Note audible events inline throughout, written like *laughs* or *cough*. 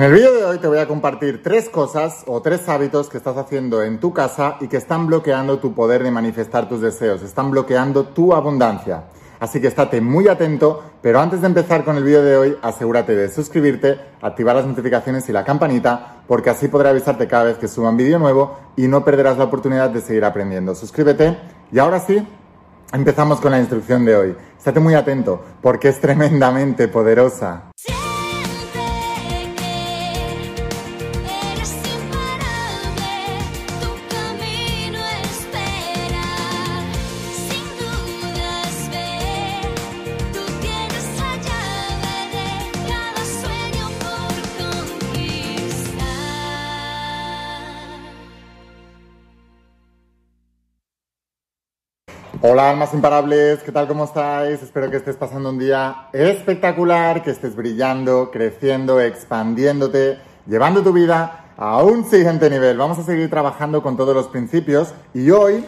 En el vídeo de hoy te voy a compartir tres cosas o tres hábitos que estás haciendo en tu casa y que están bloqueando tu poder de manifestar tus deseos, están bloqueando tu abundancia. Así que estate muy atento, pero antes de empezar con el vídeo de hoy, asegúrate de suscribirte, activar las notificaciones y la campanita, porque así podré avisarte cada vez que suba un vídeo nuevo y no perderás la oportunidad de seguir aprendiendo. Suscríbete y ahora sí, empezamos con la instrucción de hoy. Estate muy atento, porque es tremendamente poderosa. Hola almas imparables, ¿qué tal? ¿Cómo estáis? Espero que estés pasando un día espectacular, que estés brillando, creciendo, expandiéndote, llevando tu vida a un siguiente nivel. Vamos a seguir trabajando con todos los principios y hoy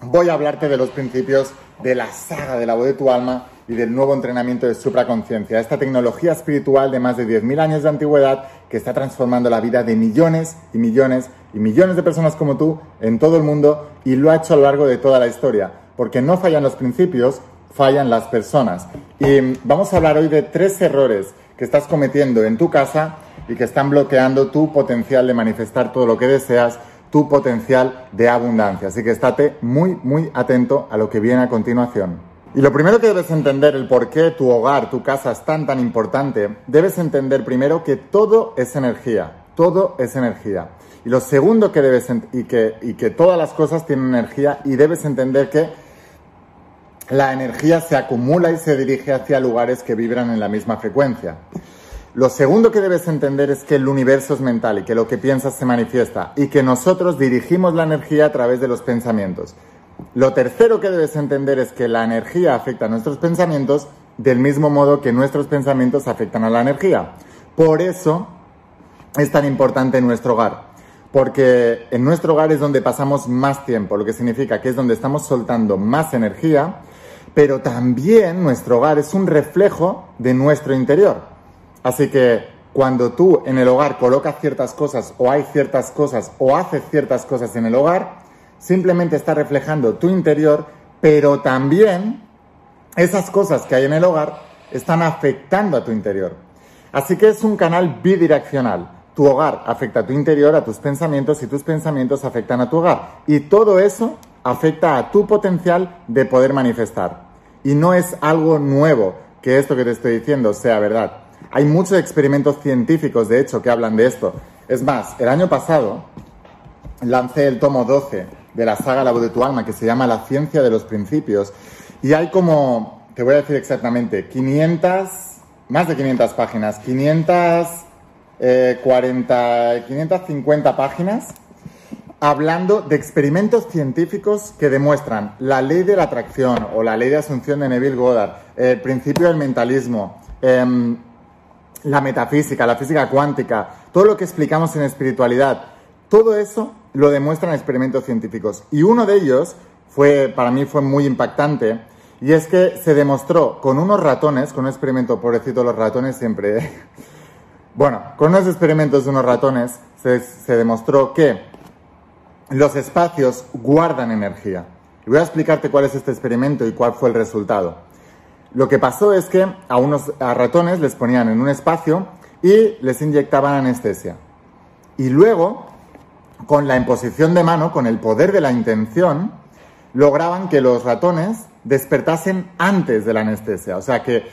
voy a hablarte de los principios de la saga de la voz de tu alma y del nuevo entrenamiento de supraconciencia, esta tecnología espiritual de más de 10.000 años de antigüedad que está transformando la vida de millones y millones y millones de personas como tú en todo el mundo y lo ha hecho a lo largo de toda la historia porque no fallan los principios, fallan las personas. Y vamos a hablar hoy de tres errores que estás cometiendo en tu casa y que están bloqueando tu potencial de manifestar todo lo que deseas, tu potencial de abundancia. Así que estate muy, muy atento a lo que viene a continuación. Y lo primero que debes entender, el por qué tu hogar, tu casa es tan, tan importante, debes entender primero que todo es energía, todo es energía. Y lo segundo que debes, y que, y que todas las cosas tienen energía y debes entender que la energía se acumula y se dirige hacia lugares que vibran en la misma frecuencia. Lo segundo que debes entender es que el universo es mental y que lo que piensas se manifiesta y que nosotros dirigimos la energía a través de los pensamientos. Lo tercero que debes entender es que la energía afecta a nuestros pensamientos del mismo modo que nuestros pensamientos afectan a la energía. Por eso es tan importante nuestro hogar, porque en nuestro hogar es donde pasamos más tiempo, lo que significa que es donde estamos soltando más energía pero también nuestro hogar es un reflejo de nuestro interior. Así que cuando tú en el hogar colocas ciertas cosas o hay ciertas cosas o haces ciertas cosas en el hogar, simplemente está reflejando tu interior, pero también esas cosas que hay en el hogar están afectando a tu interior. Así que es un canal bidireccional. Tu hogar afecta a tu interior, a tus pensamientos y tus pensamientos afectan a tu hogar. Y todo eso afecta a tu potencial de poder manifestar. Y no es algo nuevo que esto que te estoy diciendo sea verdad. Hay muchos experimentos científicos, de hecho, que hablan de esto. Es más, el año pasado lancé el tomo 12 de la saga La voz de tu alma, que se llama La ciencia de los principios. Y hay como, te voy a decir exactamente, 500, más de 500 páginas, 540, 550 páginas hablando de experimentos científicos que demuestran la ley de la atracción o la ley de asunción de Neville Goddard, el principio del mentalismo, em, la metafísica, la física cuántica, todo lo que explicamos en espiritualidad, todo eso lo demuestran experimentos científicos. Y uno de ellos fue, para mí fue muy impactante, y es que se demostró con unos ratones, con un experimento, pobrecito los ratones siempre, *laughs* bueno, con unos experimentos de unos ratones se demostró que los espacios guardan energía. Y voy a explicarte cuál es este experimento y cuál fue el resultado. Lo que pasó es que a unos ratones les ponían en un espacio y les inyectaban anestesia. Y luego, con la imposición de mano, con el poder de la intención, lograban que los ratones despertasen antes de la anestesia. O sea que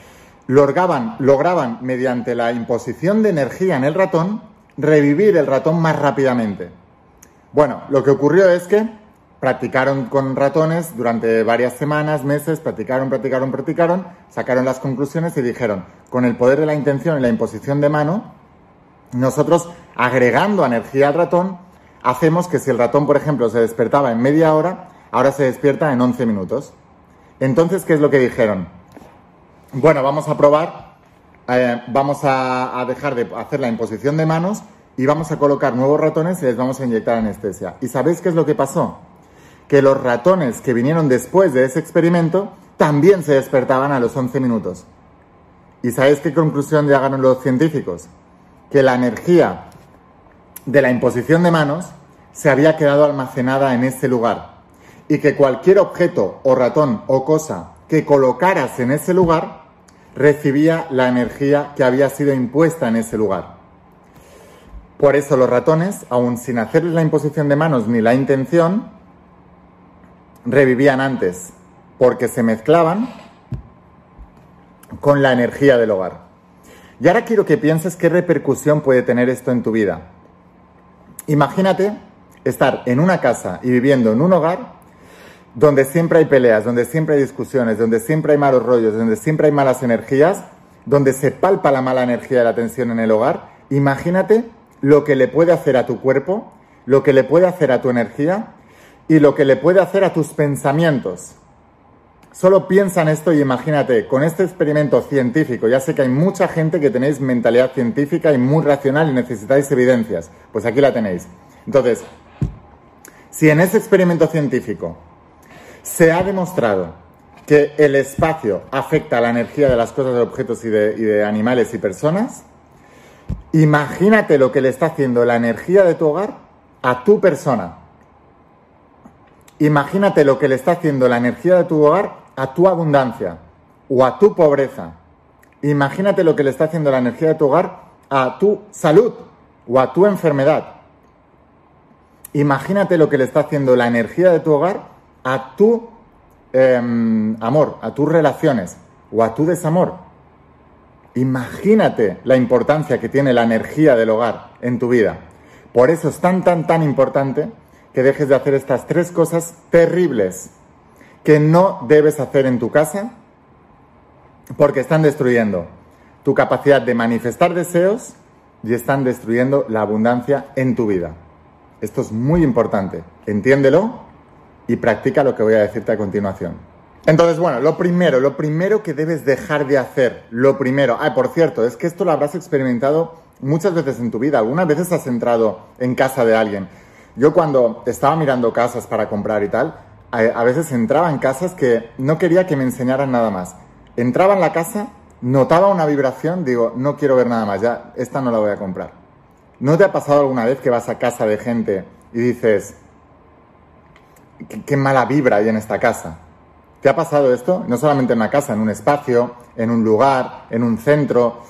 lograban, lograban mediante la imposición de energía en el ratón, revivir el ratón más rápidamente. Bueno, lo que ocurrió es que practicaron con ratones durante varias semanas, meses, practicaron, practicaron, practicaron, sacaron las conclusiones y dijeron, con el poder de la intención y la imposición de mano, nosotros agregando energía al ratón, hacemos que si el ratón, por ejemplo, se despertaba en media hora, ahora se despierta en 11 minutos. Entonces, ¿qué es lo que dijeron? Bueno, vamos a probar, eh, vamos a dejar de hacer la imposición de manos y vamos a colocar nuevos ratones y les vamos a inyectar anestesia. ¿Y sabéis qué es lo que pasó? Que los ratones que vinieron después de ese experimento también se despertaban a los 11 minutos. ¿Y sabéis qué conclusión llegaron los científicos? que la energía de la imposición de manos se había quedado almacenada en ese lugar y que cualquier objeto o ratón o cosa que colocaras en ese lugar recibía la energía que había sido impuesta en ese lugar. Por eso los ratones, aun sin hacerles la imposición de manos ni la intención, revivían antes, porque se mezclaban con la energía del hogar. Y ahora quiero que pienses qué repercusión puede tener esto en tu vida. Imagínate estar en una casa y viviendo en un hogar donde siempre hay peleas, donde siempre hay discusiones, donde siempre hay malos rollos, donde siempre hay malas energías, donde se palpa la mala energía de la tensión en el hogar, imagínate lo que le puede hacer a tu cuerpo, lo que le puede hacer a tu energía y lo que le puede hacer a tus pensamientos. Solo piensa en esto y imagínate, con este experimento científico, ya sé que hay mucha gente que tenéis mentalidad científica y muy racional y necesitáis evidencias, pues aquí la tenéis. Entonces, si en ese experimento científico se ha demostrado que el espacio afecta a la energía de las cosas, de objetos y de, y de animales y personas, imagínate lo que le está haciendo la energía de tu hogar a tu persona. Imagínate lo que le está haciendo la energía de tu hogar a tu abundancia o a tu pobreza. Imagínate lo que le está haciendo la energía de tu hogar a tu salud o a tu enfermedad. Imagínate lo que le está haciendo la energía de tu hogar a tu em, amor, a tus relaciones o a tu desamor. Imagínate la importancia que tiene la energía del hogar en tu vida. Por eso es tan, tan, tan importante que dejes de hacer estas tres cosas terribles que no debes hacer en tu casa porque están destruyendo tu capacidad de manifestar deseos y están destruyendo la abundancia en tu vida. Esto es muy importante. Entiéndelo y practica lo que voy a decirte a continuación. Entonces, bueno, lo primero, lo primero que debes dejar de hacer, lo primero, ah, por cierto, es que esto lo habrás experimentado muchas veces en tu vida. Algunas veces has entrado en casa de alguien. Yo cuando estaba mirando casas para comprar y tal, a, veces entraba en casas que no quería que me enseñaran nada más. Entraba en la casa, notaba una vibración, digo, no quiero ver nada más, ya, esta no la voy a comprar. ¿No te ha pasado alguna vez que vas a casa de gente y dices, qué, mala vibra hay en esta casa? ¿Te ha pasado esto? No solamente en una casa, en un espacio, en un lugar, en un centro,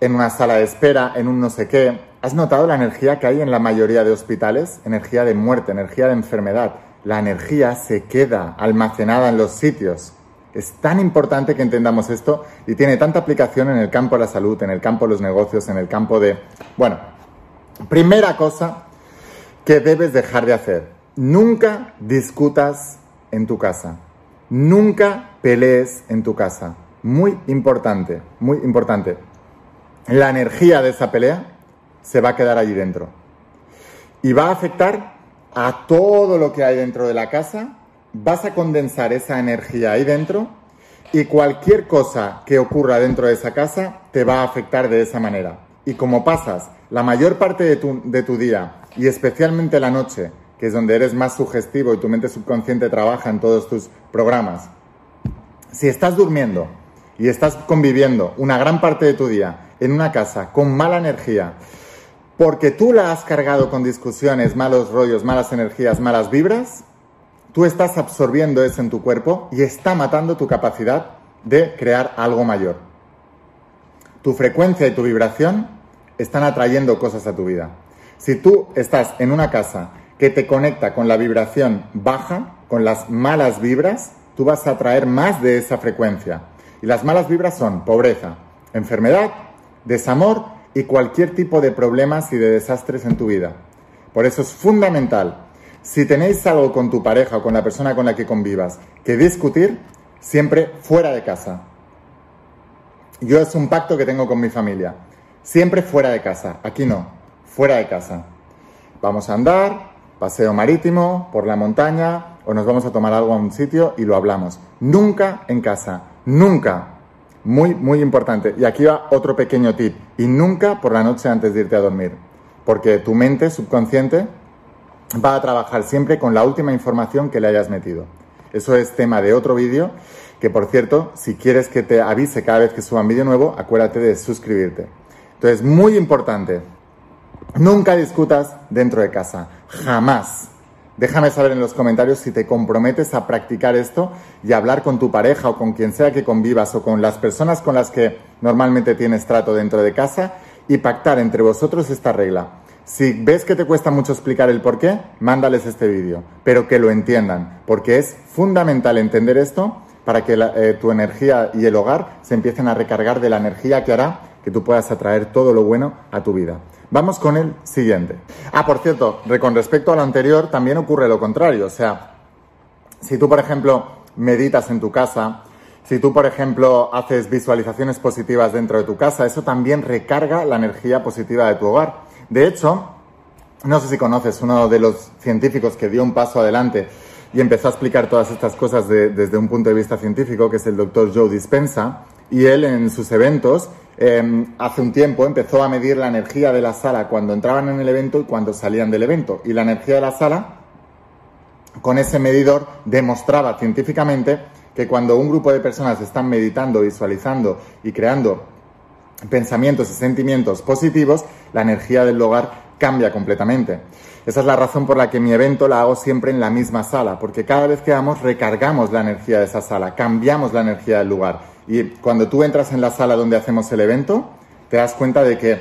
en una sala de espera, en un no sé qué. ¿Has notado la energía que hay en la mayoría de hospitales? Energía de muerte, energía de enfermedad la energía se queda almacenada en los sitios. Es tan importante que entendamos esto y tiene tanta aplicación en el campo de la salud, en el campo de los negocios, en el campo de... Bueno, primera cosa que debes dejar de hacer. Nunca discutas en tu casa. Nunca pelees en tu casa. Muy importante, muy importante. La energía de esa pelea se va a quedar allí dentro. Y va a afectar a todo lo que hay dentro de la casa, vas a condensar esa energía ahí dentro y cualquier cosa que ocurra dentro de esa casa te va a afectar de esa manera. Y como pasas la mayor parte de tu, de tu día y especialmente la noche, que es donde eres más sugestivo y tu mente subconsciente trabaja en todos tus programas, si estás durmiendo y estás conviviendo una gran parte de tu día en una casa con mala energía, porque tú la has cargado con discusiones, malos rollos, malas energías, malas vibras, tú estás absorbiendo eso en tu cuerpo y está matando tu capacidad de crear algo mayor. Tu frecuencia y tu vibración están atrayendo cosas a tu vida. Si tú estás en una casa que te conecta con la vibración baja, con las malas vibras, tú vas a atraer más de esa frecuencia. Y las malas vibras son pobreza, enfermedad, desamor y cualquier tipo de problemas y de desastres en tu vida. Por eso es fundamental, si tenéis algo con tu pareja o con la persona con la que convivas que discutir, siempre fuera de casa. Yo es un pacto que tengo con mi familia. Siempre fuera de casa. Aquí no, fuera de casa. Vamos a andar, paseo marítimo, por la montaña, o nos vamos a tomar algo a un sitio y lo hablamos. Nunca en casa. Nunca. Muy, muy importante. Y aquí va otro pequeño tip. Y nunca por la noche antes de irte a dormir. Porque tu mente subconsciente va a trabajar siempre con la última información que le hayas metido. Eso es tema de otro vídeo, que por cierto, si quieres que te avise cada vez que suba un vídeo nuevo, acuérdate de suscribirte. Entonces, muy importante, nunca discutas dentro de casa, jamás. Déjame saber en los comentarios si te comprometes a practicar esto y hablar con tu pareja o con quien sea que convivas o con las personas con las que normalmente tienes trato dentro de casa y pactar entre vosotros esta regla. Si ves que te cuesta mucho explicar el por qué, mándales este vídeo, pero que lo entiendan, porque es fundamental entender esto para que eh, tu energía y el hogar se empiecen a recargar de la energía que hará que tú puedas atraer todo lo bueno a tu vida. Vamos con el siguiente. Ah, por cierto, con respecto a lo anterior, también ocurre lo contrario. O sea, si tú, por ejemplo, meditas en tu casa, si tú, por ejemplo, haces visualizaciones positivas dentro de tu casa, eso también recarga la energía positiva de tu hogar. De hecho, no sé si conoces uno de los científicos que dio un paso adelante y empezó a explicar todas estas cosas desde un punto de vista científico, que es el doctor Joe Dispensa, y él en sus eventos, em, hace un tiempo, empezó a medir la energía de la sala cuando entraban en el evento y cuando salían del evento. Y la energía de la sala, con ese medidor, demostraba científicamente que cuando un grupo de personas están meditando, visualizando y creando pensamientos y sentimientos positivos, la energía del lugar cambia completamente. Esa es la razón por la que mi evento la hago siempre en la misma sala, porque cada vez que vamos recargamos la energía de esa sala, cambiamos la energía del lugar. Y cuando tú entras en la sala donde hacemos el evento, te das cuenta de que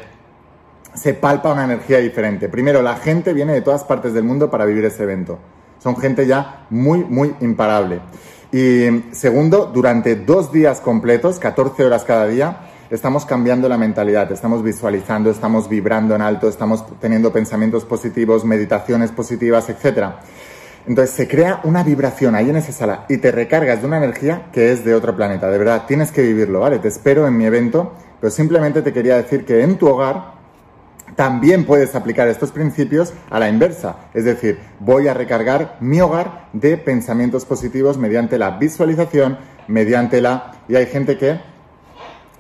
se palpa una energía diferente. Primero, la gente viene de todas partes del mundo para vivir ese evento. Son gente ya muy, muy imparable. Y segundo, durante dos días completos, 14 horas cada día, estamos cambiando la mentalidad, estamos visualizando, estamos vibrando en alto, estamos teniendo pensamientos positivos, meditaciones positivas, etc. Entonces se crea una vibración ahí en esa sala y te recargas de una energía que es de otro planeta. De verdad, tienes que vivirlo, ¿vale? Te espero en mi evento, pero simplemente te quería decir que en tu hogar también puedes aplicar estos principios a la inversa. Es decir, voy a recargar mi hogar de pensamientos positivos mediante la visualización, mediante la... Y hay gente que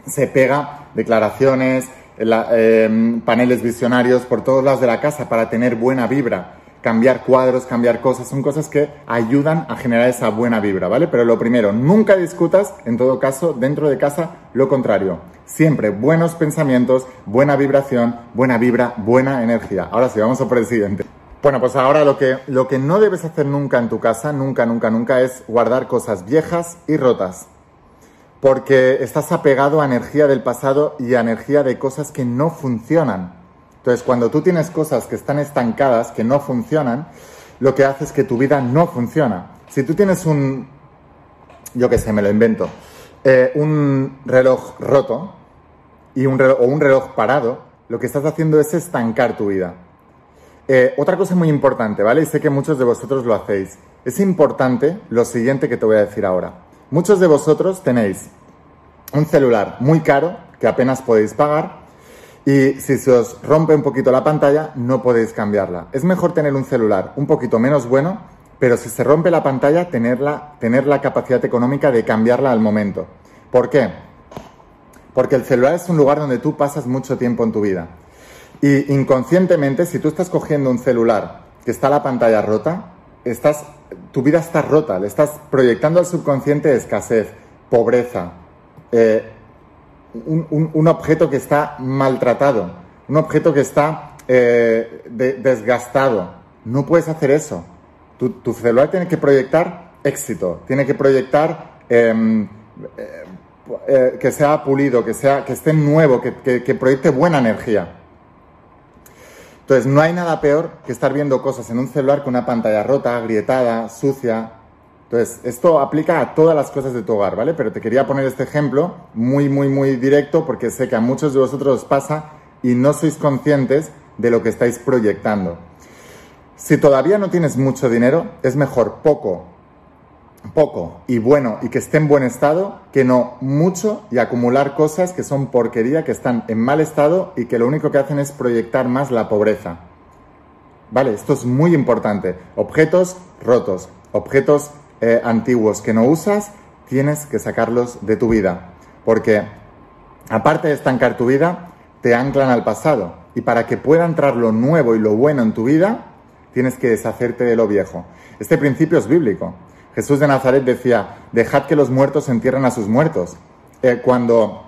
se pega declaraciones, em, paneles visionarios por todos lados de la casa para tener buena vibra. Cambiar cuadros, cambiar cosas, son cosas que ayudan a generar esa buena vibra, ¿vale? Pero lo primero, nunca discutas, en todo caso, dentro de casa, lo contrario. Siempre buenos pensamientos, buena vibración, buena vibra, buena energía. Ahora sí, vamos a por el siguiente. Bueno, pues ahora lo que, lo que no debes hacer nunca en tu casa, nunca, nunca, nunca, es guardar cosas viejas y rotas porque estás apegado a energía del pasado y a energía de cosas que no funcionan. Entonces, cuando tú tienes cosas que están estancadas, que no funcionan, lo que hace es que tu vida no funciona. Si tú tienes un, yo qué sé, me lo invento, eh, un reloj roto y un reloj, o un reloj parado, lo que estás haciendo es estancar tu vida. Eh, otra cosa muy importante, ¿vale? Y sé que muchos de vosotros lo hacéis. Es importante lo siguiente que te voy a decir ahora. Muchos de vosotros tenéis un celular muy caro que apenas podéis pagar y si se os rompe un poquito la pantalla no podéis cambiarla. Es mejor tener un celular un poquito menos bueno, pero si se rompe la pantalla tenerla, tener la capacidad económica de cambiarla al momento. ¿Por qué? Porque el celular es un lugar donde tú pasas mucho tiempo en tu vida. Y inconscientemente, si tú estás cogiendo un celular que está la pantalla rota, estás tu vida está rota, le estás proyectando al subconsciente escasez, pobreza, eh, un, objeto que está maltratado, un objeto que está eh, desgastado. No puedes hacer eso. Tu, celular tiene que proyectar éxito, tiene que proyectar em, eh, que sea pulido, que, sea, que esté nuevo, que proyecte buena energía. Entonces, no hay nada peor que estar viendo cosas en un celular con una pantalla rota, agrietada, sucia. Entonces, esto aplica a todas las cosas de tu hogar, ¿vale? Pero te quería poner este ejemplo muy, muy, muy directo porque sé que a muchos de vosotros os pasa y no sois conscientes de lo que estáis proyectando. Si todavía no tienes mucho dinero, es mejor poco poco y bueno y que esté en buen estado que no mucho y acumular cosas que son porquería, que están en mal estado y que lo único que hacen es proyectar más la pobreza. Vale, esto es muy importante. Objetos rotos, objetos eh, antiguos que no usas, tienes que sacarlos de tu vida. Porque aparte de estancar tu vida, te anclan al pasado. Y para que pueda entrar lo nuevo y lo bueno en tu vida, tienes que deshacerte de lo viejo. Este principio es bíblico. Jesús de Nazaret decía, dejad que los muertos entierren a sus muertos. Eh, cuando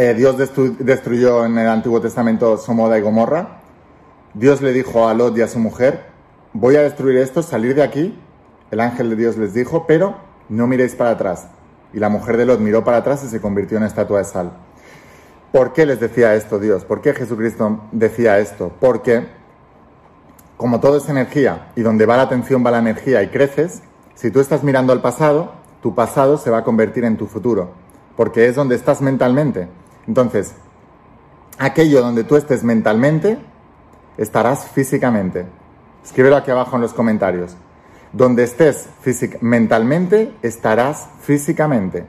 eh, Dios destruyó en el Antiguo Testamento Somoda y Gomorra. Dios le dijo a Lot y a su mujer, voy a destruir esto, salir de aquí. El ángel de Dios les dijo, pero no miréis para atrás. Y la mujer de Lot miró para atrás y se convirtió en estatua de sal. ¿Por qué les decía esto Dios? ¿Por qué Jesucristo decía esto? Porque como todo es energía y donde va la atención va la energía y creces, si tú estás mirando al pasado, tu pasado se va a convertir en tu futuro, porque es donde estás mentalmente. Entonces, aquello donde tú estés mentalmente, estarás físicamente. Escríbelo aquí abajo en los comentarios. Donde estés mentalmente, estarás físicamente.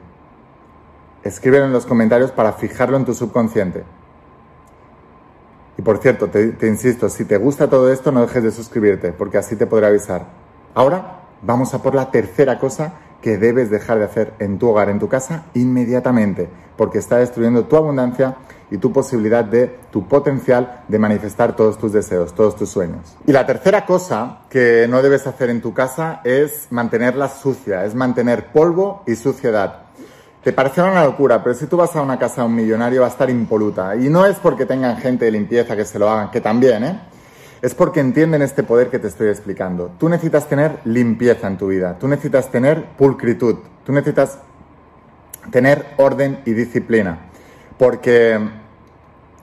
Escríbelo en los comentarios para fijarlo en tu subconsciente. Y por cierto, te, te, insisto, si te gusta todo esto, no dejes de suscribirte, porque así te podré avisar. Ahora vamos a por la tercera cosa que debes dejar de hacer en tu hogar, en tu casa, inmediatamente, porque está destruyendo tu abundancia y tu posibilidad de, tu potencial de manifestar todos tus deseos, todos tus sueños. Y la tercera cosa que no debes hacer en tu casa es mantenerla sucia, es mantener polvo y suciedad. Te parecerá una locura, pero si tú vas a una casa de un millonario va a estar impoluta. Y no es porque tengan gente de limpieza que se lo hagan, que también, ¿eh? Es porque entienden este poder que te estoy explicando. Tú necesitas tener limpieza en tu vida, tú necesitas tener pulcritud, tú necesitas tener orden y disciplina. Porque,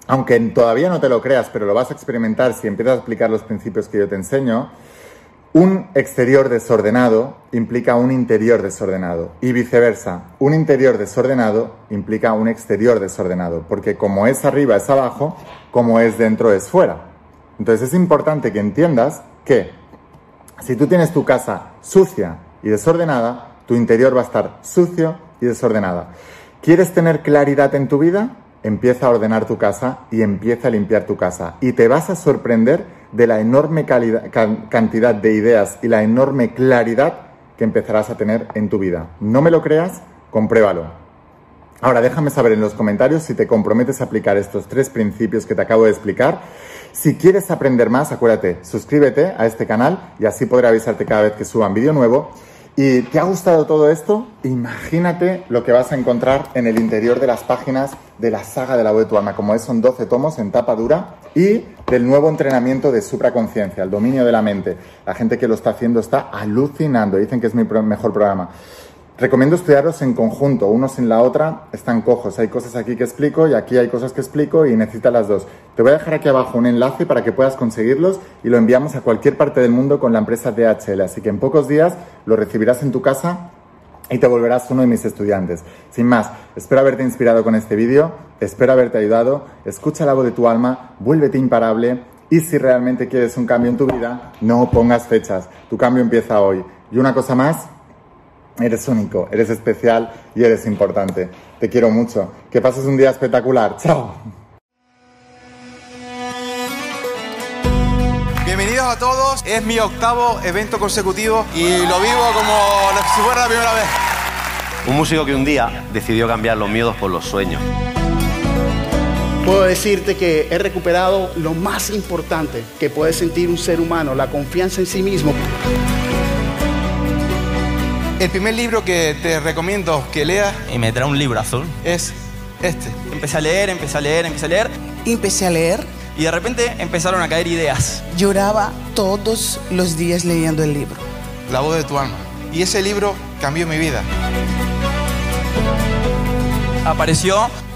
aunque todavía no te lo creas, pero lo vas a experimentar si empiezas a aplicar los principios que yo te enseño, un exterior desordenado implica un interior desordenado y viceversa. Un interior desordenado implica un exterior desordenado, porque como es arriba es abajo, como es dentro es fuera. Entonces es importante que entiendas que si tú tienes tu casa sucia y desordenada, tu interior va a estar sucio y desordenada. ¿Quieres tener claridad en tu vida? Empieza a ordenar tu casa y empieza a limpiar tu casa. Y te vas a sorprender de la enorme cantidad de ideas y la enorme claridad que empezarás a tener en tu vida. No me lo creas, compruébalo. Ahora déjame saber en los comentarios si te comprometes a aplicar estos tres principios que te acabo de explicar. Si quieres aprender más, acuérdate, suscríbete a este canal y así podré avisarte cada vez que suba un vídeo nuevo. ¿Y te ha gustado todo esto? Imagínate lo que vas a encontrar en el interior de las páginas de la saga de la voz de tu alma, como es, son 12 tomos en tapa dura y del nuevo entrenamiento de supraconciencia, el dominio de la mente. La gente que lo está haciendo está alucinando, dicen que es mi mejor programa. Recomiendo estudiarlos en conjunto, unos en la otra están cojos. Hay cosas aquí que explico y aquí hay cosas que explico y necesitas las dos. Te voy a dejar aquí abajo un enlace para que puedas conseguirlos y lo enviamos a cualquier parte del mundo con la empresa DHL. Así que en pocos días lo recibirás en tu casa y te volverás uno de mis estudiantes. Sin más, espero haberte inspirado con este vídeo, espero haberte ayudado, escucha la voz de tu alma, vuélvete imparable y si realmente quieres un cambio en tu vida, no pongas fechas, tu cambio empieza hoy. Y una cosa más, Eres único, eres especial y eres importante. Te quiero mucho. Que pases un día espectacular. Chao. Bienvenidos a todos. Es mi octavo evento consecutivo y lo vivo como si fuera la primera vez. Un músico que un día decidió cambiar los miedos por los sueños. Puedo decirte que he recuperado lo más importante que puede sentir un ser humano, la confianza en sí mismo. El primer libro que te recomiendo que leas y me trae un libro azul es este. Empecé a leer, empecé a leer, empecé a leer. Empecé a leer. Y de repente empezaron a caer ideas. Lloraba todos los días leyendo el libro. La voz de tu alma. Y ese libro cambió mi vida. Apareció